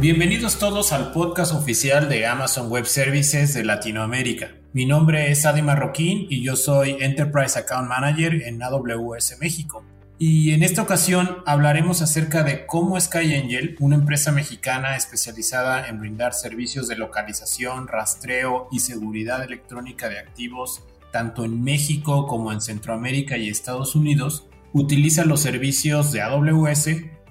Bienvenidos todos al podcast oficial de Amazon Web Services de Latinoamérica. Mi nombre es Adi Marroquín y yo soy Enterprise Account Manager en AWS México. Y en esta ocasión hablaremos acerca de cómo SkyAngel, una empresa mexicana especializada en brindar servicios de localización, rastreo y seguridad electrónica de activos, tanto en México como en Centroamérica y Estados Unidos, utiliza los servicios de AWS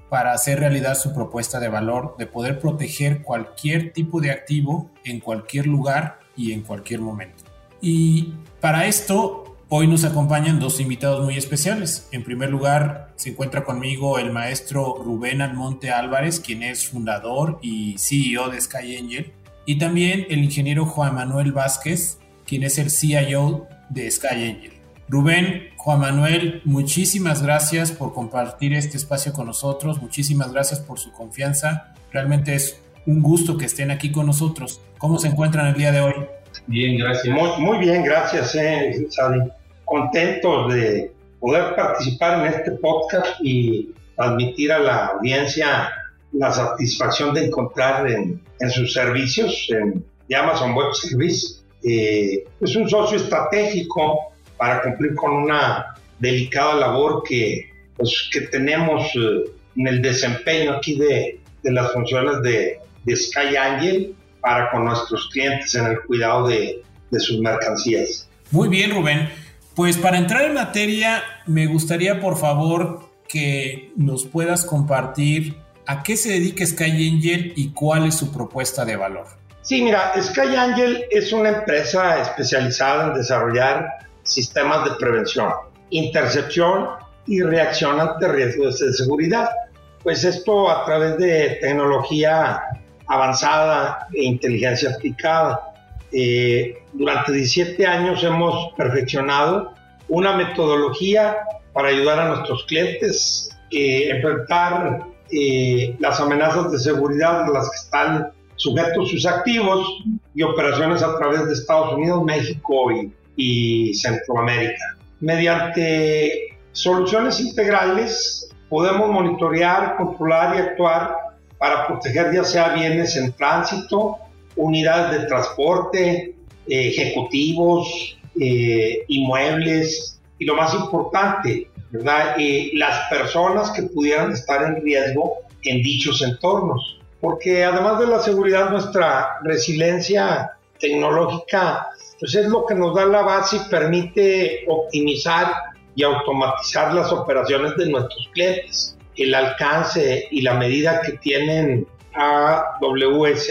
para hacer realidad su propuesta de valor de poder proteger cualquier tipo de activo en cualquier lugar y en cualquier momento. Y para esto Hoy nos acompañan dos invitados muy especiales. En primer lugar, se encuentra conmigo el maestro Rubén Almonte Álvarez, quien es fundador y CEO de Sky Angel, y también el ingeniero Juan Manuel Vázquez, quien es el CIO de Sky Angel. Rubén, Juan Manuel, muchísimas gracias por compartir este espacio con nosotros, muchísimas gracias por su confianza. Realmente es un gusto que estén aquí con nosotros. ¿Cómo se encuentran el día de hoy? Bien, gracias. Muy, bien, gracias, eh, Contentos de poder participar en este podcast y transmitir a la audiencia la satisfacción de encontrar en, sus servicios, en Amazon Web Service, eh, es un socio estratégico para cumplir con una delicada labor que, pues, que tenemos eh, en el desempeño aquí de, de las funciones de, de Sky Angel para con nuestros clientes en el cuidado de, sus mercancías. Muy bien, Rubén. Pues para entrar en materia, me gustaría por favor que nos puedas compartir a qué se dedica Sky Angel y cuál es su propuesta de valor. Sí, mira, Sky Angel es una empresa especializada en desarrollar sistemas de prevención, intercepción y reacción ante riesgos de seguridad. Pues esto a través de tecnología avanzada e inteligencia aplicada. Eh, durante 17 años hemos perfeccionado una metodología para ayudar a nuestros clientes a eh, enfrentar eh, las amenazas de seguridad a las que están sujetos sus activos y operaciones a través de Estados Unidos, México y, y Centroamérica. Mediante soluciones integrales podemos monitorear, controlar y actuar para proteger ya sea bienes en tránsito, unidades de transporte, eh, ejecutivos, eh, inmuebles y lo más importante, ¿verdad? Eh, las personas que pudieran estar en riesgo en dichos entornos. Porque además de la seguridad, nuestra resiliencia tecnológica pues es lo que nos da la base y permite optimizar y automatizar las operaciones de nuestros clientes el alcance y la medida que tienen AWS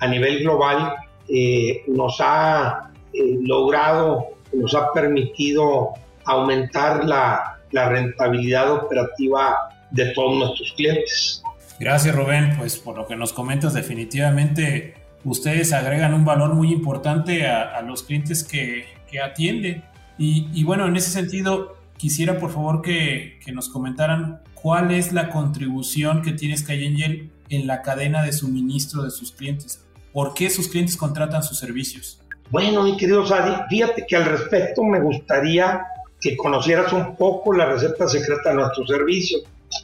a nivel global eh, nos ha eh, logrado, nos ha permitido aumentar la, la rentabilidad operativa de todos nuestros clientes. Gracias Rubén, pues por lo que nos comentas definitivamente ustedes agregan un valor muy importante a, los clientes que, que atienden. Y, bueno, en ese sentido, quisiera por favor que, que nos comentaran cuál es la contribución que tiene SkyAngel en la cadena de suministro de sus clientes. ¿Por qué sus clientes contratan sus servicios? Bueno, mi querido Sadi, fíjate que al respecto me gustaría que conocieras un poco la receta secreta de nuestro servicio.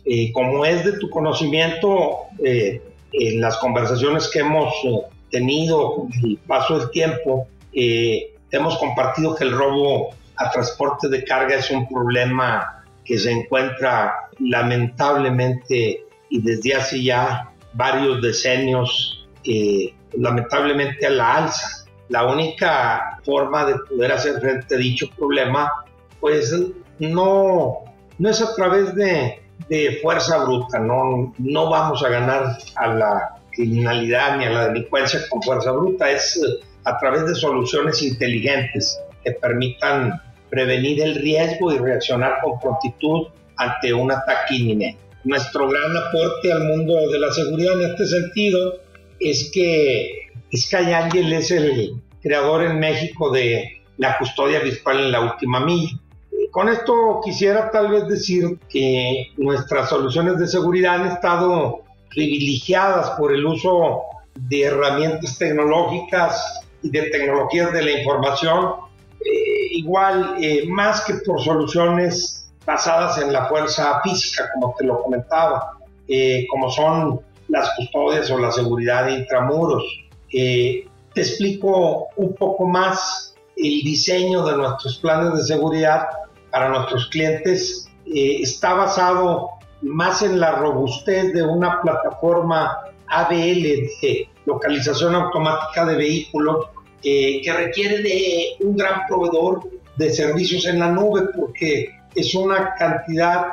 Eh, como es de tu conocimiento, eh, en las conversaciones que hemos eh, tenido el paso del tiempo, hemos compartido que el robo a transporte de carga es un problema que se encuentra lamentablemente y desde hace ya varios decenios eh, lamentablemente a la alza. La única forma de poder hacer frente a dicho problema pues no, no es a través de, de fuerza bruta, no, no vamos a ganar a la criminalidad ni a la delincuencia con fuerza bruta, es a través de soluciones inteligentes que permitan prevenir el riesgo y reaccionar con prontitud ante un ataque inminente. Nuestro gran aporte al mundo de la seguridad en este sentido es que Sky Angel es el creador en México de la custodia virtual en la última milla. Con esto quisiera tal vez decir que nuestras soluciones de seguridad han estado privilegiadas por el uso de herramientas tecnológicas y de tecnologías de la información igual eh, más que por soluciones basadas en la fuerza física, como te lo comentaba, eh, como son las custodias o la seguridad de intramuros. te explico un poco más el diseño de nuestros planes de seguridad para nuestros clientes. está basado más en la robustez de una plataforma ABL de localización automática de vehículos que requiere de un gran proveedor de servicios en la nube porque es una cantidad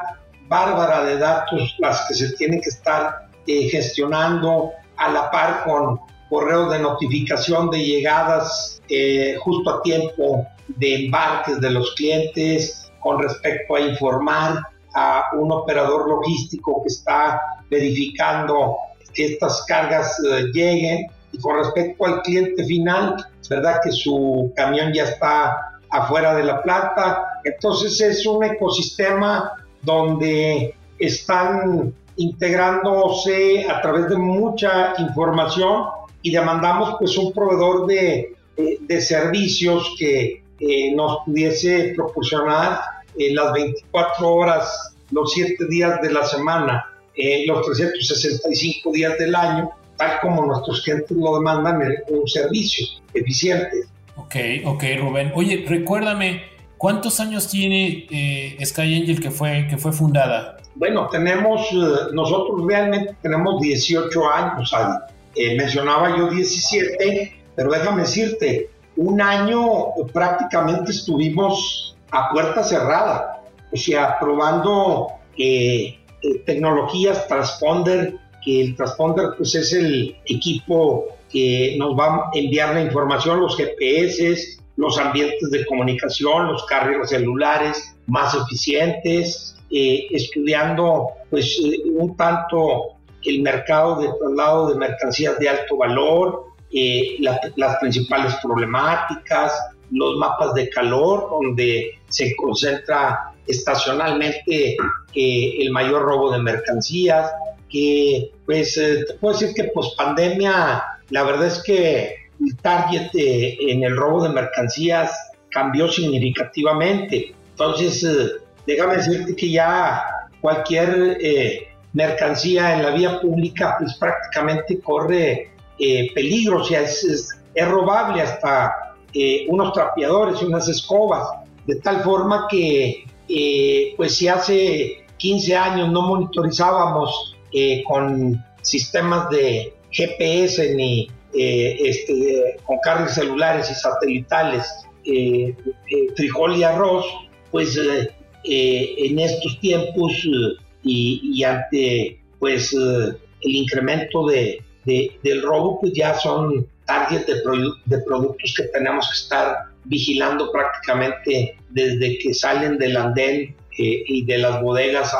bárbara de datos las que se tienen que estar eh, gestionando a la par con correos de notificación de llegadas eh, justo a tiempo de embarques de los clientes con respecto a informar a un operador logístico que está verificando que estas cargas eh, lleguen. Y con respecto al cliente final, es verdad que su camión ya está afuera de la planta, entonces es un ecosistema donde están integrándose a través de mucha información y demandamos pues un proveedor de, de, servicios que eh, nos pudiese proporcionar eh, las 24 horas, los 7 días de la semana, eh, los 365 días del año, tal como nuestros clientes lo demandan, un servicio eficiente. Ok, ok, Rubén. Oye, recuérdame, ¿cuántos años tiene eh, Sky Angel que fue, que fue fundada? Bueno, tenemos, nosotros realmente tenemos 18 años, mencionaba yo 17, pero déjame decirte, un año prácticamente estuvimos a puerta cerrada, o sea, probando eh, eh, tecnologías transponder, que el transponder pues es el equipo que nos va a enviar la información, los GPS, los ambientes de comunicación, los carriles celulares más eficientes, eh, estudiando pues un tanto el mercado de traslado de mercancías de alto valor, las principales problemáticas, los mapas de calor, donde se concentra estacionalmente eh, el mayor robo de mercancías, que pues eh, te puedo decir que post pandemia, la verdad es que el target en el robo de mercancías cambió significativamente. Entonces, eh, déjame decirte que ya cualquier mercancía en la vía pública pues prácticamente corre peligro, o sea, es, es robable hasta eh, unos trapeadores unas escobas, de tal forma que, eh, pues si hace 15 años no monitorizábamos eh, con sistemas de GPS ni este, con cargas celulares y satelitales frijol y arroz, pues en estos tiempos y, ante pues el incremento de, del robo, pues ya son target de, productos que tenemos que estar vigilando prácticamente desde que salen del andén eh, y de las bodegas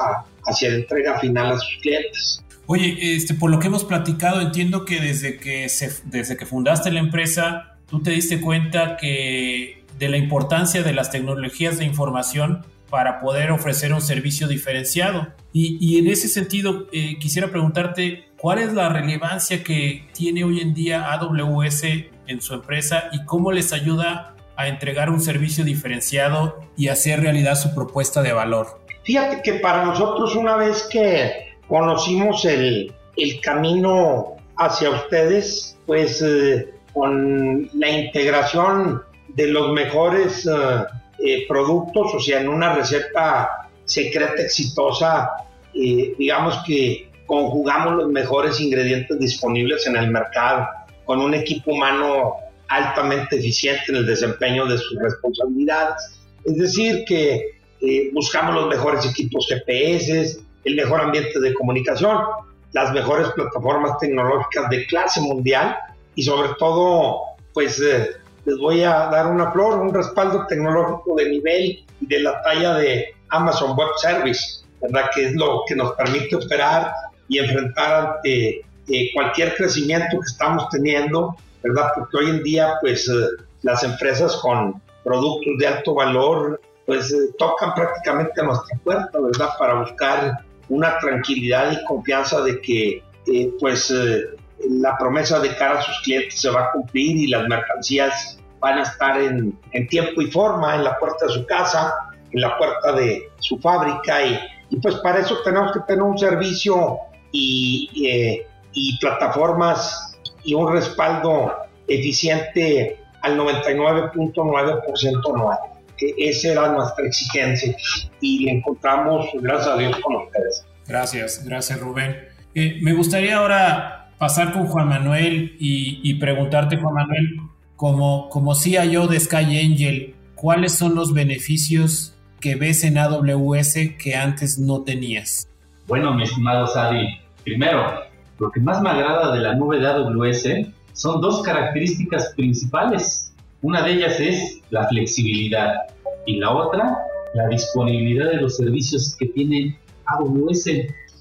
hacia la entrega final a sus clientes. Oye, este, por lo que hemos platicado, entiendo que desde que, se, desde que fundaste la empresa, tú te diste cuenta que de la importancia de las tecnologías de información para poder ofrecer un servicio diferenciado. Y, y en ese sentido, eh, quisiera preguntarte, ¿Cuál es la relevancia que tiene hoy en día AWS en su empresa y cómo les ayuda a entregar un servicio diferenciado y hacer realidad su propuesta de valor? Fíjate que para nosotros una vez que conocimos el, el camino hacia ustedes, pues eh, con la integración de los mejores eh, eh, productos, o sea, en una receta secreta exitosa, digamos que conjugamos los mejores ingredientes disponibles en el mercado con un equipo humano altamente eficiente en el desempeño de sus responsabilidades. Es decir, que eh, buscamos los mejores equipos GPS, el mejor ambiente de comunicación, las mejores plataformas tecnológicas de clase mundial y sobre todo, pues eh, les voy a dar una flor, un respaldo tecnológico de nivel y de la talla de Amazon Web Service, ¿verdad? Que es lo que nos permite operar y enfrentar ante eh, cualquier crecimiento que estamos teniendo, ¿verdad? Porque hoy en día, pues, eh, las empresas con productos de alto valor, pues, eh, tocan prácticamente a nuestra puerta, ¿verdad? Para buscar una tranquilidad y confianza de que, pues, la promesa de cara a sus clientes se va a cumplir y las mercancías van a estar en, en tiempo y forma en la puerta de su casa, en la puerta de su fábrica y, y pues para eso tenemos que tener un servicio y, eh, y plataformas y un respaldo eficiente al 99.9% anual. Esa era nuestra exigencia y la encontramos, gracias a Dios, con ustedes. Gracias, gracias Rubén. Eh, me gustaría ahora pasar con Juan Manuel y, preguntarte, Juan Manuel, como, como CIO de Sky Angel, ¿cuáles son los beneficios que ves en AWS que antes no tenías? Bueno, mi estimado Sadi, primero, lo que más me agrada de la nube de AWS son dos características principales. Una de ellas es la flexibilidad y la otra, la disponibilidad de los servicios que tiene AWS.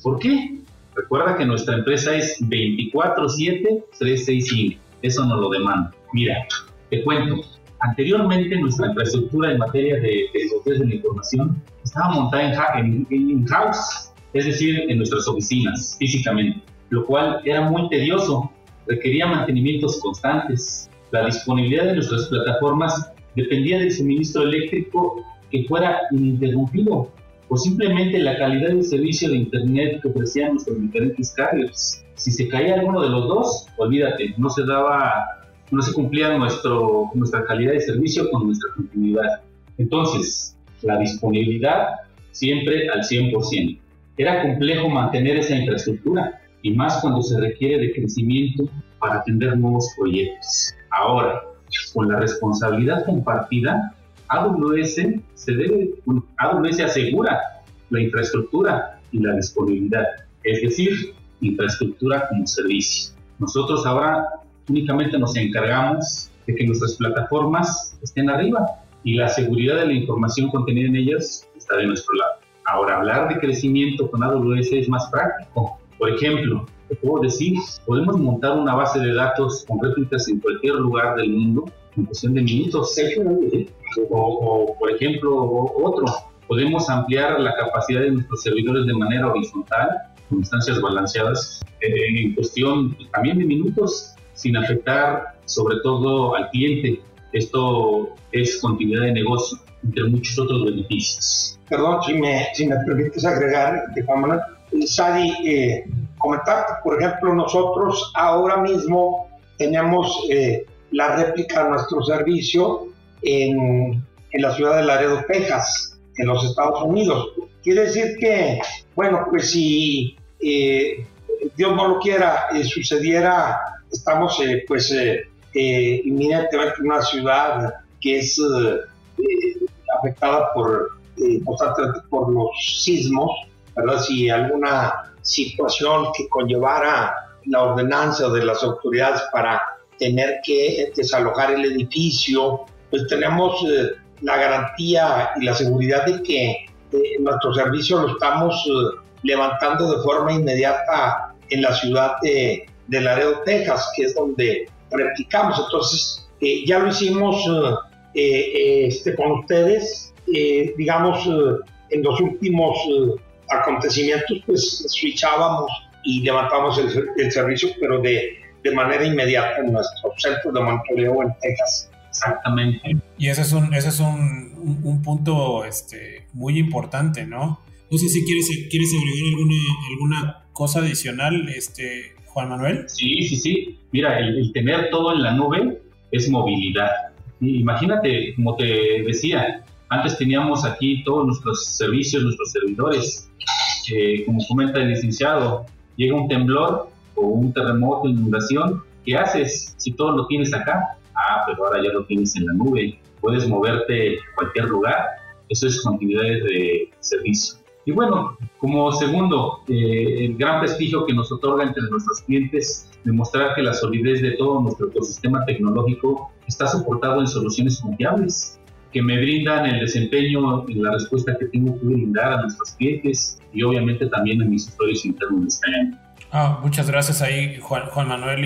¿Por qué? Recuerda que nuestra empresa es 24/7, 365. Eso nos lo demanda. Mira, te cuento. Anteriormente nuestra infraestructura en materia de tecnologías de la información estaba montada en, en, en house, es decir, en nuestras oficinas, físicamente, lo cual era muy tedioso, requería mantenimientos constantes. La disponibilidad de nuestras plataformas dependía del suministro eléctrico que fuera ininterrumpido o simplemente la calidad del servicio de Internet que ofrecían nuestros diferentes carriers. Si se caía alguno de los dos, olvídate, no se daba, no se cumplía nuestro, nuestra calidad de servicio con nuestra continuidad. Entonces, la disponibilidad siempre al 100%. Era complejo mantener esa infraestructura y más cuando se requiere de crecimiento para atender nuevos proyectos. Ahora, con la responsabilidad compartida, AWS, se debe, AWS asegura la infraestructura y la disponibilidad, es decir, infraestructura como servicio. Nosotros ahora únicamente nos encargamos de que nuestras plataformas estén arriba y la seguridad de la información contenida en ellas está de nuestro lado. Ahora, hablar de crecimiento con AWS es más práctico. Por ejemplo, te puedo decir, podemos montar una base de datos con réplicas en cualquier lugar del mundo en cuestión de minutos. O, por ejemplo, otro, podemos ampliar la capacidad de nuestros servidores de manera horizontal, con instancias balanceadas, eh, en cuestión también de minutos, sin afectar sobre todo al cliente. Esto es continuidad de negocio, entre muchos otros beneficios. Perdón, si me, si me permites agregar, de Manuel, Sadi, eh, comentar, por ejemplo, nosotros ahora mismo tenemos eh, la réplica de nuestro servicio en, en la ciudad de Laredo, Texas, en los Estados Unidos. Quiere decir que, bueno, pues si eh, Dios no lo quiera, eh, sucediera, estamos eh, pues inminentemente en una ciudad que es afectada por, por los sismos, ¿verdad? Si alguna situación que conllevara la ordenanza de las autoridades para tener que desalojar el edificio, pues tenemos eh, la garantía y la seguridad de que eh, nuestro servicio lo estamos eh, levantando de forma inmediata en la ciudad de, de Laredo, Texas, que es donde replicamos. Entonces, ya lo hicimos este, con ustedes, digamos, en los últimos acontecimientos, pues switchábamos y levantamos el, el servicio, pero de de manera inmediata en nuestro centro de monitoreo en Texas. Exactamente. Y ese es un, ese es un, un, punto este, muy importante, ¿no? No sé si quieres, quieres agregar alguna, alguna cosa adicional, este, Juan Manuel. Sí, sí, sí. Mira, el, tener todo en la nube es movilidad. Imagínate, como te decía, antes teníamos aquí todos nuestros servicios, nuestros servidores. como comenta el licenciado, llega un temblor, o un terremoto, inundación, ¿qué haces si todo lo tienes acá? Ah, pero ahora ya lo tienes en la nube, puedes moverte a cualquier lugar, eso es continuidad de servicio. Y bueno, como segundo, eh, el gran prestigio que nos otorga entre nuestros clientes, demostrar que la solidez de todo nuestro ecosistema tecnológico está soportado en soluciones confiables, que me brindan el desempeño y la respuesta que tengo que brindar a nuestros clientes y obviamente también en mis usuarios internos de este año. Ah, muchas gracias ahí, Juan, Manuel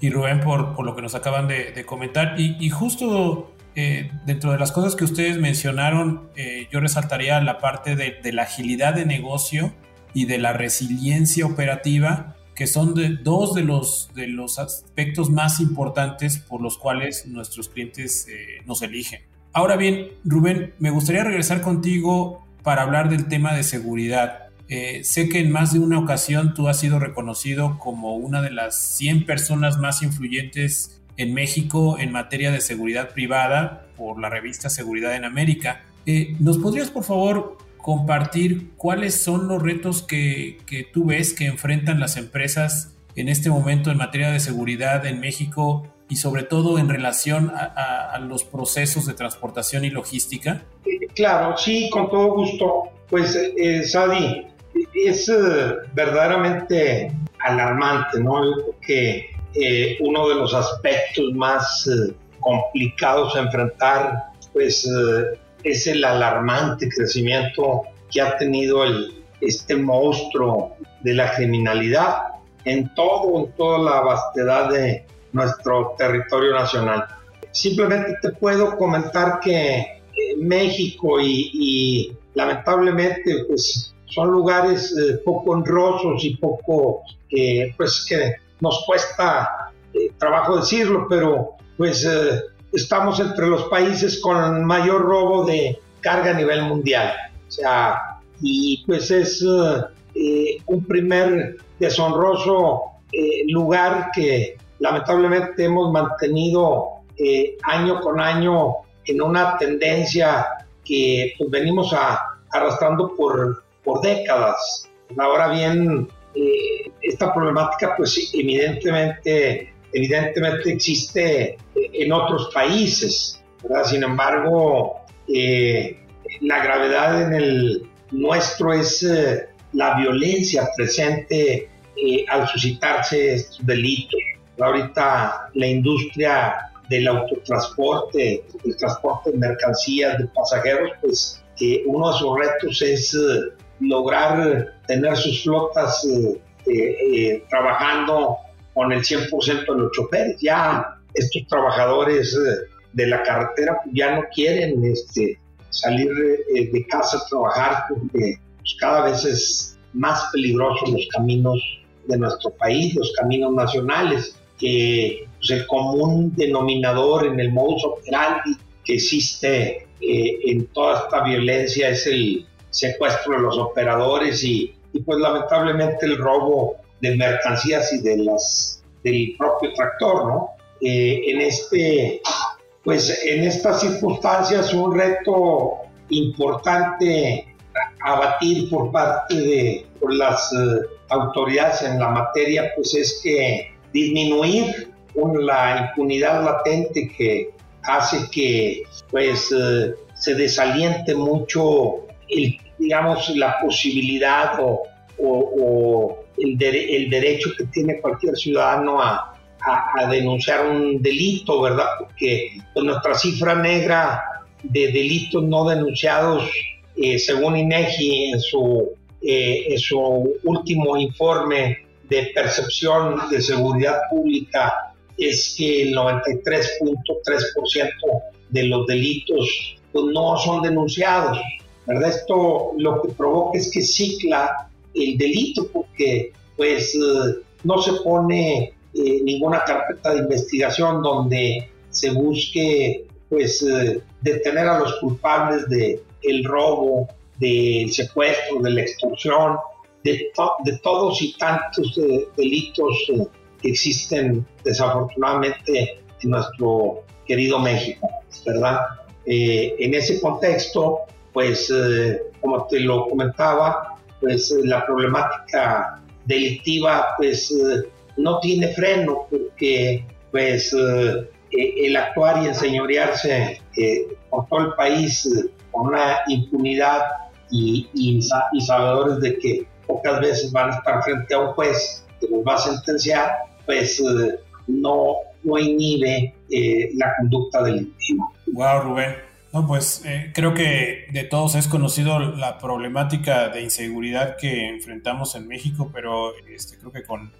y, Rubén, por, lo que nos acaban de, comentar. Y, justo eh, dentro de las cosas que ustedes mencionaron, eh, yo resaltaría la parte de, la agilidad de negocio y de la resiliencia operativa, que son de, dos de los, de los aspectos más importantes por los cuales nuestros clientes eh, nos eligen. Ahora bien, Rubén, me gustaría regresar contigo para hablar del tema de seguridad. Eh, sé que en más de una ocasión tú has sido reconocido como una de las 100 personas más influyentes en México en materia de seguridad privada por la revista Seguridad en América. Eh, ¿Nos podrías, por favor, compartir cuáles son los retos que, tú ves que enfrentan las empresas en este momento en materia de seguridad en México y sobre todo en relación a, los procesos de transportación y logística? Claro, sí, con todo gusto. Pues, eh, Sadi, es eh, verdaderamente alarmante, ¿no? que eh, uno de los aspectos más eh, complicados a enfrentar, pues, es el alarmante crecimiento que ha tenido este monstruo de la criminalidad en todo, en toda la vastedad de nuestro territorio nacional. Simplemente te puedo comentar que México y, y lamentablemente pues son lugares eh, poco honrosos y poco, eh, pues que nos cuesta eh, trabajo decirlo, pero pues estamos entre los países con mayor robo de carga a nivel mundial. O sea, y pues es un primer deshonroso lugar que lamentablemente hemos mantenido año con año en una tendencia que pues, venimos a, arrastrando por por décadas. Ahora bien, eh, esta problemática pues evidentemente, evidentemente existe en otros países, Sin embargo, eh, la gravedad en el nuestro es eh, la violencia presente al suscitarse estos delitos. Ahorita la industria del autotransporte, el transporte de mercancías, de pasajeros, pues uno de sus retos es lograr tener sus flotas eh, eh, eh, trabajando con el 100% de los choferes. Ya estos trabajadores de la carretera pues, ya no quieren este, salir de casa a trabajar porque pues, cada vez es más peligroso los caminos de nuestro país, los caminos nacionales, que pues, el común denominador en el modus operandi que existe en toda esta violencia es el, secuestro de los operadores y, pues lamentablemente el robo de mercancías y de las del propio tractor, ¿no? Eh, en este, pues en estas circunstancias un reto importante a batir por parte de las eh, autoridades en la materia, pues es que disminuir la impunidad latente que hace que pues eh, se desaliente mucho el digamos, la posibilidad o, el, derecho que tiene cualquier ciudadano a, denunciar un delito, ¿verdad? Porque nuestra cifra negra de delitos no denunciados, eh, según INEGI en su, eh, en su último informe de percepción de seguridad pública, es que el 93.3% de los delitos pues, no son denunciados. ¿Verdad? Esto lo que provoca es que cicla el delito porque pues eh, no se pone eh, ninguna carpeta de investigación donde se busque pues eh, detener a los culpables de el robo, del secuestro, de la extorsión, de, de todos y tantos delitos que existen desafortunadamente en nuestro querido México, ¿verdad? en ese contexto, pues eh, como te lo comentaba, pues eh, la problemática delictiva pues eh, no tiene freno porque pues el actuar y enseñorearse por todo el país con una impunidad y, y, sabedores de que pocas veces van a estar frente a un juez que los va a sentenciar, pues no, no inhibe la conducta delictiva. Wow, Rubén. No, pues eh, creo que de todos es conocido la problemática de inseguridad que enfrentamos en México, pero este, creo que con,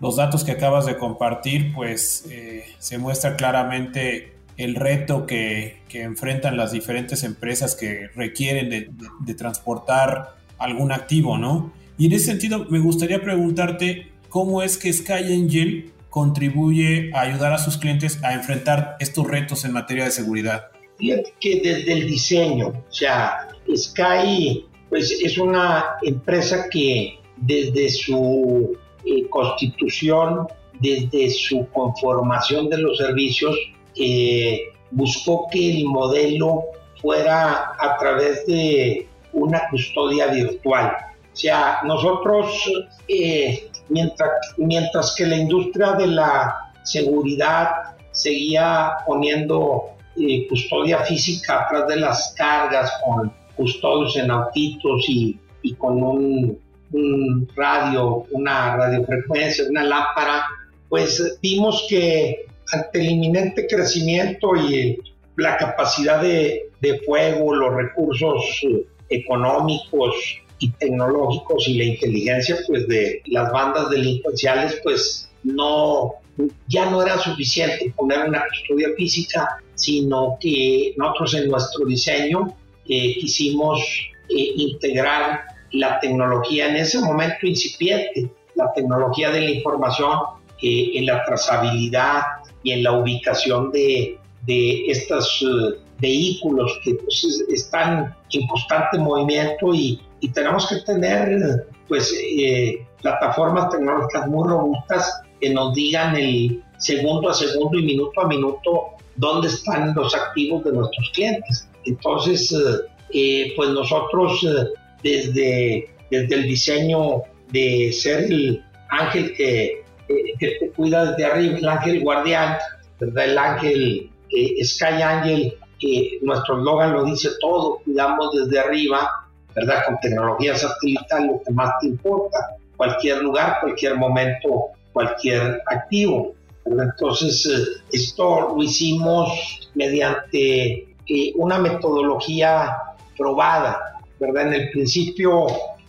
los datos que acabas de compartir, pues eh, se muestra claramente el reto que, enfrentan las diferentes empresas que requieren de, transportar algún activo, ¿no? Y en ese sentido, me gustaría preguntarte cómo es que Sky Angel contribuye a ayudar a sus clientes a enfrentar estos retos en materia de seguridad. Fíjate que desde el diseño, o sea, Sky pues es una empresa que desde su eh, constitución, desde su conformación de los servicios, eh, buscó que el modelo fuera a través de una custodia virtual. O sea, nosotros, eh, mientras, mientras que la industria de la seguridad seguía poniendo custodia física atrás de las cargas con custodios en autitos y, con un, radio, una radiofrecuencia, una lámpara, pues vimos que ante el inminente crecimiento y la capacidad de, de fuego, los recursos económicos y tecnológicos y la inteligencia pues de las bandas delincuenciales pues no ya no era suficiente poner una custodia física sino que nosotros en nuestro diseño quisimos eh, integrar la tecnología en ese momento incipiente, la tecnología de la información eh, en la trazabilidad y en la ubicación de, de estos eh, vehículos que pues, están en constante movimiento y, y tenemos que tener pues plataformas tecnológicas muy robustas que nos digan el segundo a segundo y minuto a minuto dónde están los activos de nuestros clientes. Entonces, eh, eh, pues nosotros eh, desde, desde el diseño de ser el ángel que, que te cuida desde arriba, el ángel guardián, ¿verdad? el ángel Sky Angel, que nuestro eslogan lo dice todo, cuidamos desde arriba, ¿verdad? Con tecnología satelital, lo que más te importa, cualquier lugar, cualquier momento, cualquier activo. Entonces, esto lo hicimos mediante una metodología probada, ¿verdad? En el principio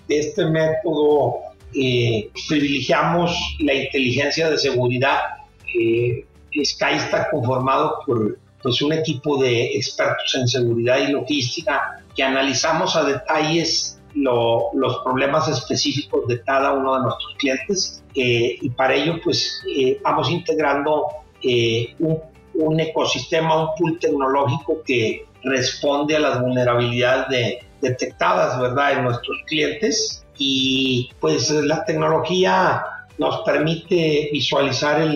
de este método eh, privilegiamos la inteligencia de seguridad. Eh, Sky está conformado por pues, un equipo de expertos en seguridad y logística que analizamos a detalles los problemas específicos de cada uno de nuestros clientes eh, y para ello pues vamos integrando un un ecosistema, un pool tecnológico que responde a las vulnerabilidades detectadas, ¿verdad?, en nuestros clientes. Y pues la tecnología nos permite visualizar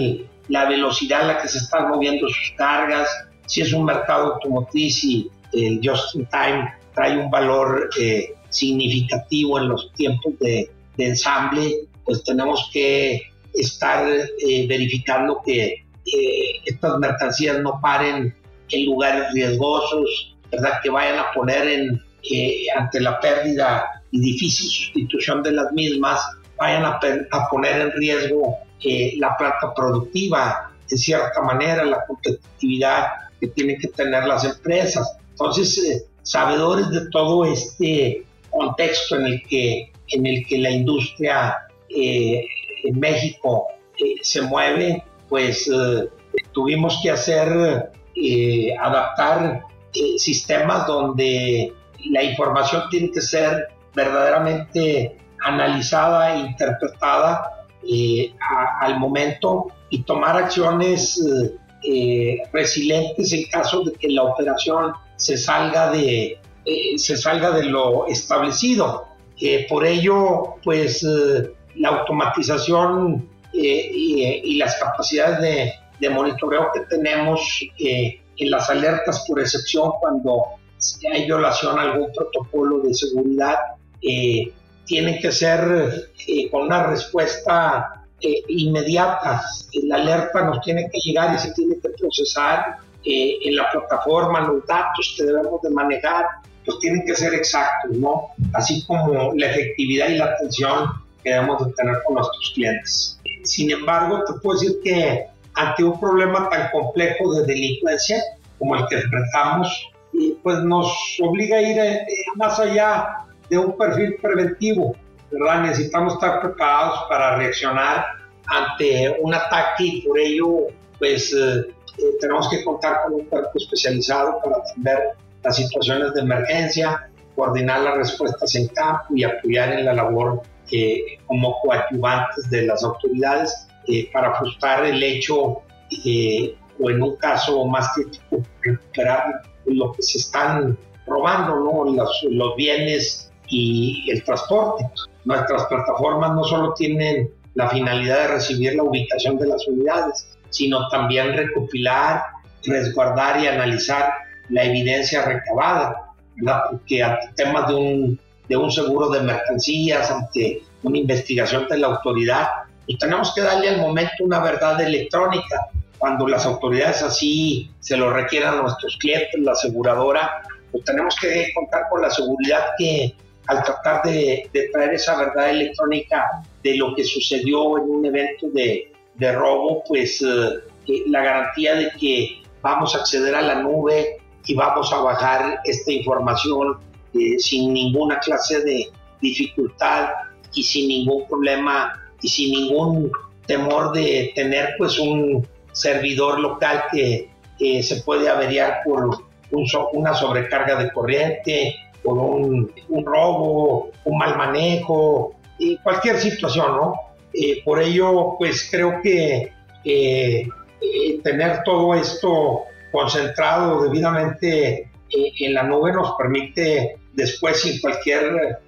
la velocidad a la que se están moviendo sus cargas, si es un mercado automotriz y el just in time trae un valor eh, significativo en los tiempos de, ensamble, pues tenemos que estar eh, verificando que estas mercancías no paren en lugares riesgosos, ¿verdad? que vayan a poner en, ante la pérdida y difícil sustitución de las mismas, vayan a, poner en riesgo eh, la planta productiva, de cierta manera, la competitividad que tienen que tener las empresas. Entonces, eh, sabedores de todo este contexto en el que, en el que la industria eh, en México se mueve, pues eh, tuvimos que hacer, eh, adaptar eh, sistemas donde la información tiene que ser verdaderamente analizada interpretada al momento y tomar acciones resilientes en caso de que la operación se salga de, se salga de lo establecido. por ello, pues la automatización eh, y, las capacidades de, de, monitoreo que tenemos eh, en las alertas por excepción cuando hay violación a algún protocolo de seguridad, eh, tienen que ser con una respuesta inmediata. La alerta nos tiene que llegar y se tiene que procesar en la plataforma, los datos que debemos de manejar, pues tienen que ser exactos, ¿no? Así como la efectividad y la atención que debemos de tener con nuestros clientes. Sin embargo, te puedo decir que ante un problema tan complejo de delincuencia como el que enfrentamos, pues nos obliga a ir eh, más allá de un perfil preventivo, ¿verdad? Necesitamos estar preparados para reaccionar ante un ataque y por ello, pues eh, eh, tenemos que contar con un cuerpo especializado para atender las situaciones de emergencia, coordinar las respuestas en campo y apoyar en la labor como coadyuvantes de las autoridades eh, para frustrar el hecho eh, o en un caso más crítico recuperar lo que se están robando, ¿no? los, los bienes y el transporte. Nuestras plataformas no solo tienen la finalidad de recibir la ubicación de las unidades, sino también recopilar, resguardar y analizar la evidencia recabada, porque ante temas de un, de un seguro de mercancías, ante una investigación de la autoridad, y tenemos que darle al momento una verdad electrónica. Cuando las autoridades así se lo requieran a nuestros clientes, la aseguradora, pues tenemos que contar con la seguridad que al tratar de, traer esa verdad electrónica de lo que sucedió en un evento de, de robo, pues eh, la garantía de que vamos a acceder a la nube y vamos a bajar esta información eh, sin ninguna clase de dificultad y sin ningún problema y sin ningún temor de tener pues un servidor local que, se puede averiar por una sobrecarga de corriente, por un, robo, un mal manejo, y cualquier situación, ¿no? Eh, por ello, pues creo que eh, tener todo esto concentrado debidamente en la nube nos permite después, en cualquier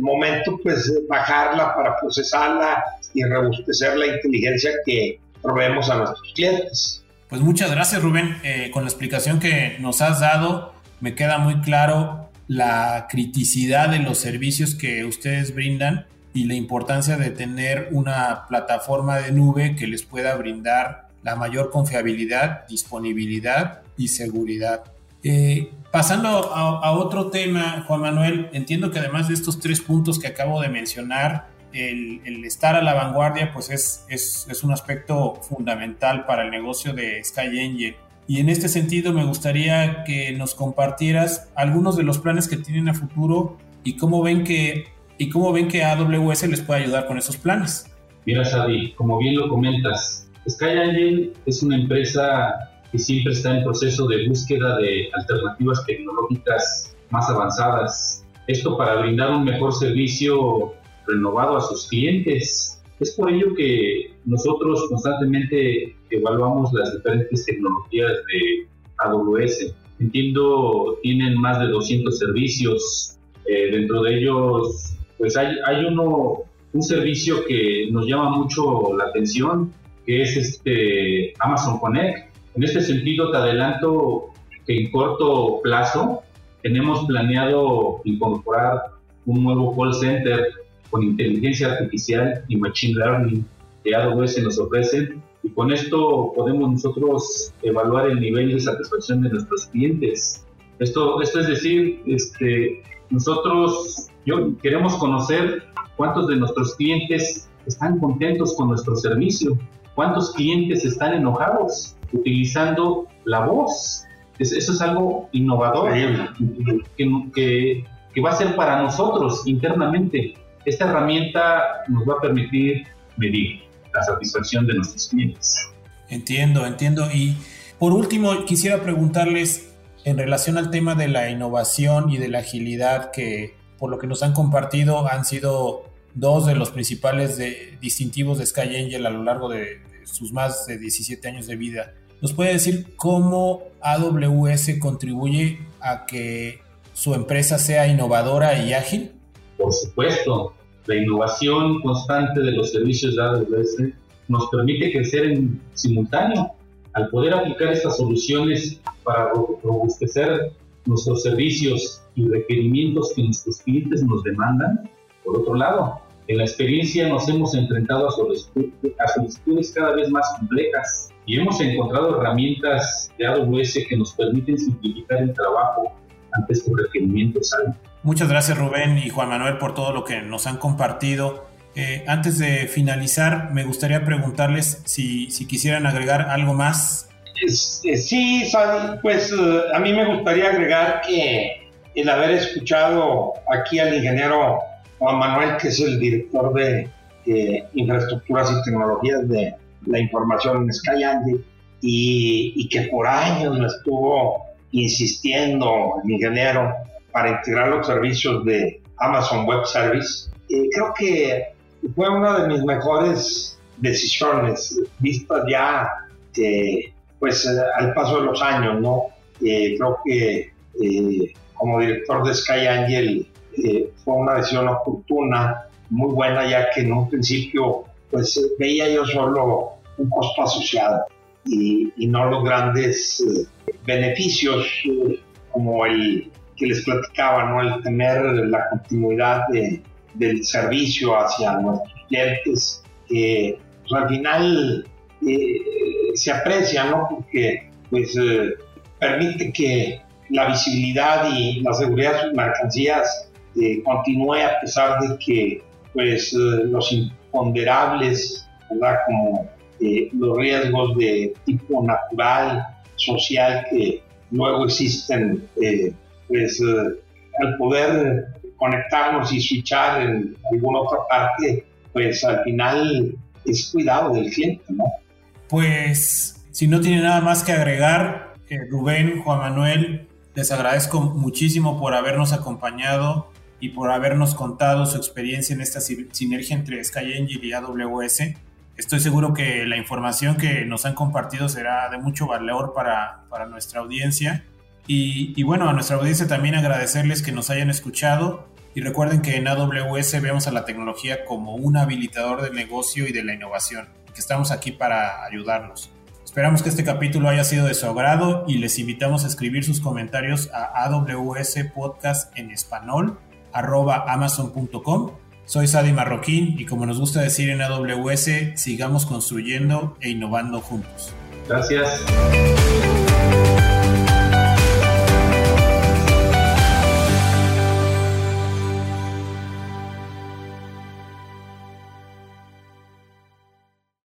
momento, pues bajarla para procesarla y robustecer la inteligencia que proveemos a nuestros clientes. Pues muchas gracias Rubén. Eh, con la explicación que nos has dado, me queda muy claro la criticidad de los servicios que ustedes brindan y la importancia de tener una plataforma de nube que les pueda brindar la mayor confiabilidad, disponibilidad y seguridad. Eh, pasando a, a, otro tema, Juan Manuel, entiendo que además de estos tres puntos que acabo de mencionar, el, estar a la vanguardia pues es, es, un aspecto fundamental para el negocio de Sky Angel. Y en este sentido me gustaría que nos compartieras algunos de los planes que tienen a futuro y cómo ven que, y cómo ven que AWS les puede ayudar con esos planes. Mira, Sadi, como bien lo comentas, Sky es una empresa que siempre está en proceso de búsqueda de alternativas tecnológicas más avanzadas. Esto para brindar un mejor servicio renovado a sus clientes. Es por ello que nosotros constantemente evaluamos las diferentes tecnologías de AWS. Entiendo, tienen más de 200 servicios. Eh, dentro de ellos, pues hay, hay uno, un servicio que nos llama mucho la atención, que es este Amazon Connect. En este sentido, te adelanto que en corto plazo tenemos planeado incorporar un nuevo call center con inteligencia artificial y machine learning que AWS nos ofrece y con esto podemos nosotros evaluar el nivel de satisfacción de nuestros clientes. Esto, esto es decir, este, nosotros yo, queremos conocer cuántos de nuestros clientes están contentos con nuestro servicio, cuántos clientes están enojados utilizando la voz. eso es algo innovador que, que, que va a ser para nosotros internamente esta herramienta nos va a permitir medir la satisfacción de nuestros clientes. Entiendo, entiendo. Y por último, quisiera preguntarles en relación al tema de la innovación y de la agilidad que por lo que nos han compartido han sido dos de los principales distintivos de Sky Angel a lo largo de, sus más de 17 años de vida. ¿Nos puede decir cómo AWS contribuye a que su empresa sea innovadora y ágil? Por supuesto, la innovación constante de los servicios de AWS nos permite crecer en simultáneo. Al poder aplicar estas soluciones para robustecer nuestros servicios y requerimientos que nuestros clientes nos demandan, por otro lado, en la experiencia nos hemos enfrentado a solicitudes cada vez más complejas y hemos encontrado herramientas de AWS que nos permiten simplificar el trabajo ante estos requerimientos altos. Muchas gracias Rubén y Juan Manuel por todo lo que nos han compartido. Eh, antes de finalizar, me gustaría preguntarles si, si quisieran agregar algo más. Eh, sí, pues eh, a mí me gustaría agregar que el haber escuchado aquí al ingeniero Juan Manuel, que es el director de, infraestructuras y tecnologías de la información en SkyAngel, y, y que por años me estuvo insistiendo el ingeniero para integrar los servicios de Amazon Web Service. creo que fue una de mis mejores decisiones, vistas ya pues al paso de los años, ¿no? creo que eh, como director de Sky Angel eh, fue una decisión oportuna, muy buena, ya que en un principio pues veía yo solo un costo asociado y, no los grandes eh, beneficios eh, como el que les platicaba, ¿no? el tener la continuidad del servicio hacia nuestros clientes, que pues, al final se aprecia, ¿no? porque pues, permite que la visibilidad y la seguridad de sus mercancías eh, continúe a pesar de que pues, eh, los imponderables, ¿verdad? como eh, los riesgos de tipo natural, social, que luego existen, pues al poder conectarnos y switchar en alguna otra parte, pues al final es cuidado del cliente, ¿no? Pues si no tiene nada más que agregar, Rubén, Juan Manuel, les agradezco muchísimo por habernos acompañado y por habernos contado su experiencia en esta sinergia entre SkyAngel y AWS. Estoy seguro que la información que nos han compartido será de mucho valor para, para nuestra audiencia. Y, y, bueno, a nuestra audiencia también agradecerles que nos hayan escuchado y recuerden que en AWS vemos a la tecnología como un habilitador del negocio y de la innovación, que estamos aquí para ayudarnos. Esperamos que este capítulo haya sido de su agrado y les invitamos a escribir sus comentarios a AWS Podcast en español arroba amazon.com. Soy Sadi Marroquín y como nos gusta decir en AWS, sigamos construyendo e innovando juntos. Gracias.